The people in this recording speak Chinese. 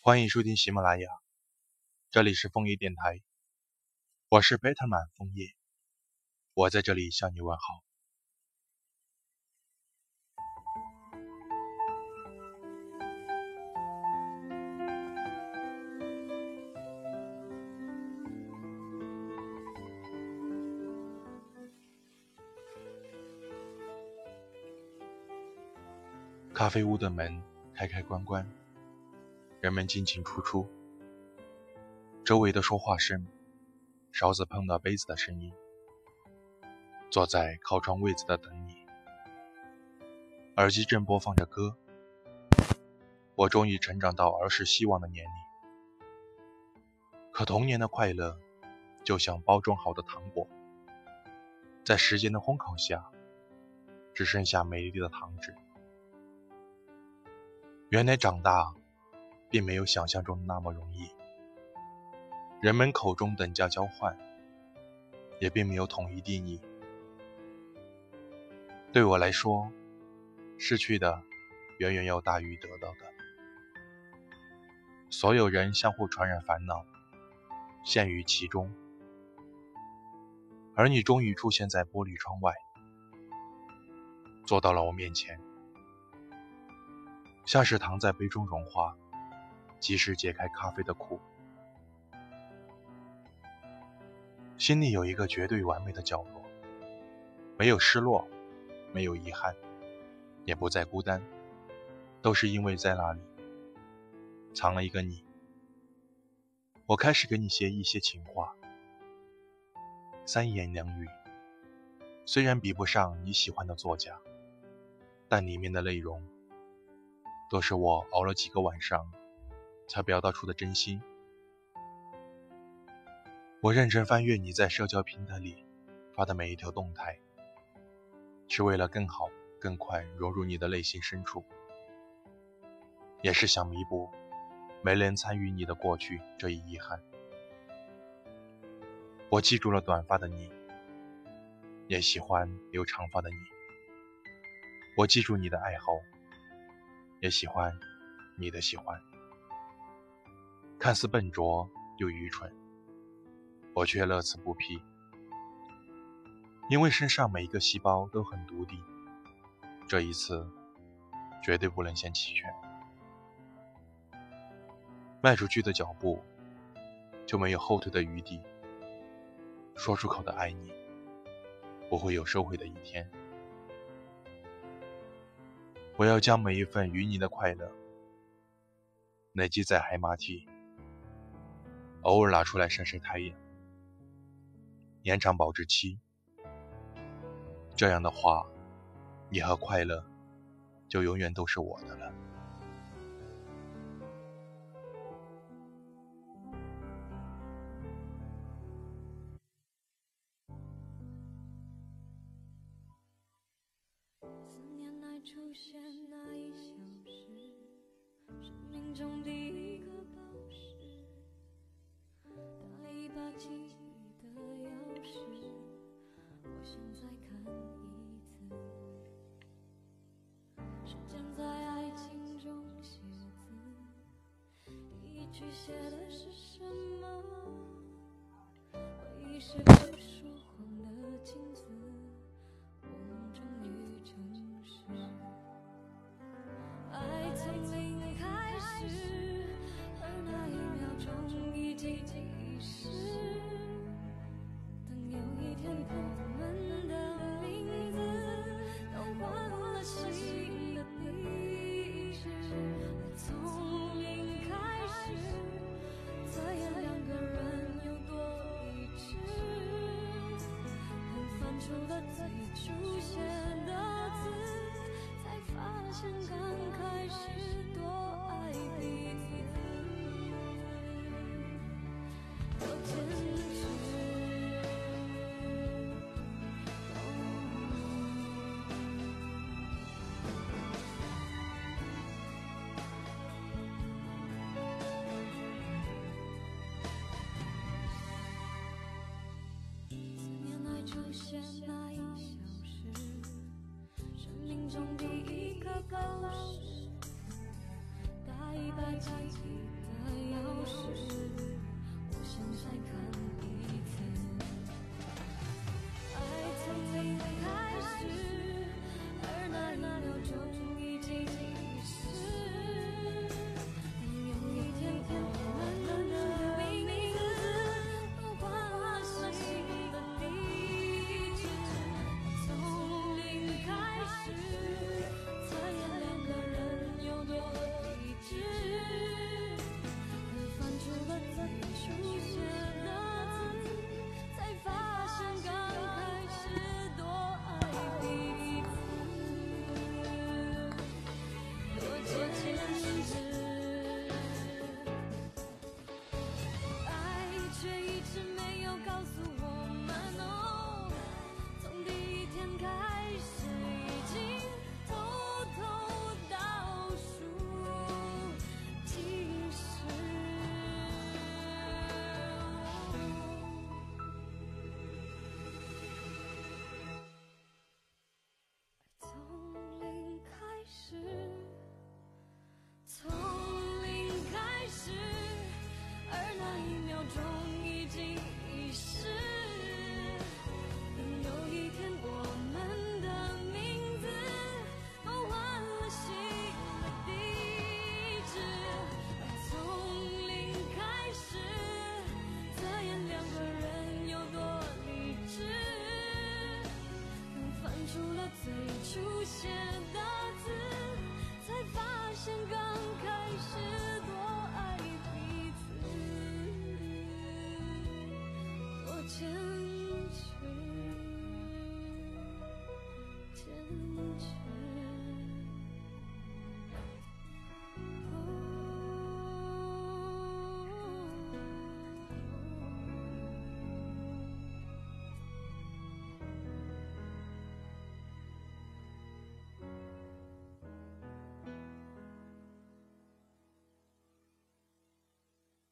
欢迎收听喜马拉雅，这里是枫叶电台，我是贝特曼枫叶，我在这里向你问好。咖啡屋的门开开关关。人们进进出出，周围的说话声，勺子碰到杯子的声音。坐在靠窗位子的等你，耳机正播放着歌。我终于成长到儿时希望的年龄，可童年的快乐，就像包装好的糖果，在时间的烘烤下，只剩下美丽的糖纸。原来长大。并没有想象中那么容易。人们口中等价交换，也并没有统一定义。对我来说，失去的远远要大于得到的。所有人相互传染烦恼，陷于其中。而你终于出现在玻璃窗外，坐到了我面前，像是糖在杯中融化。及时解开咖啡的苦，心里有一个绝对完美的角落，没有失落，没有遗憾，也不再孤单，都是因为在那里藏了一个你。我开始给你写一些情话，三言两语，虽然比不上你喜欢的作家，但里面的内容都是我熬了几个晚上。才表达出的真心。我认真翻阅你在社交平台里发的每一条动态，是为了更好、更快融入你的内心深处，也是想弥补没能参与你的过去这一遗憾。我记住了短发的你，也喜欢留长发的你。我记住你的爱好，也喜欢你的喜欢。看似笨拙又愚蠢，我却乐此不疲，因为身上每一个细胞都很独立。这一次，绝对不能先弃权。迈出去的脚步，就没有后退的余地。说出口的爱你，不会有收回的一天。我要将每一份与你的快乐，累积在海马体。偶尔拿出来晒晒太阳，延长保质期。这样的话，你和快乐就永远都是我的了。是副说谎的镜子，我终于诚实。爱从零开始，而那一秒钟已经静遗失。等有一天，我们的名字都划过了的地址，从零开始，再演两个人。除了最初写的字，才发现刚开始多爱彼此。出现那一小时，生命中第一个告示，大一把只等放晴，慢慢出现。写的字才发现刚开始多爱一次多简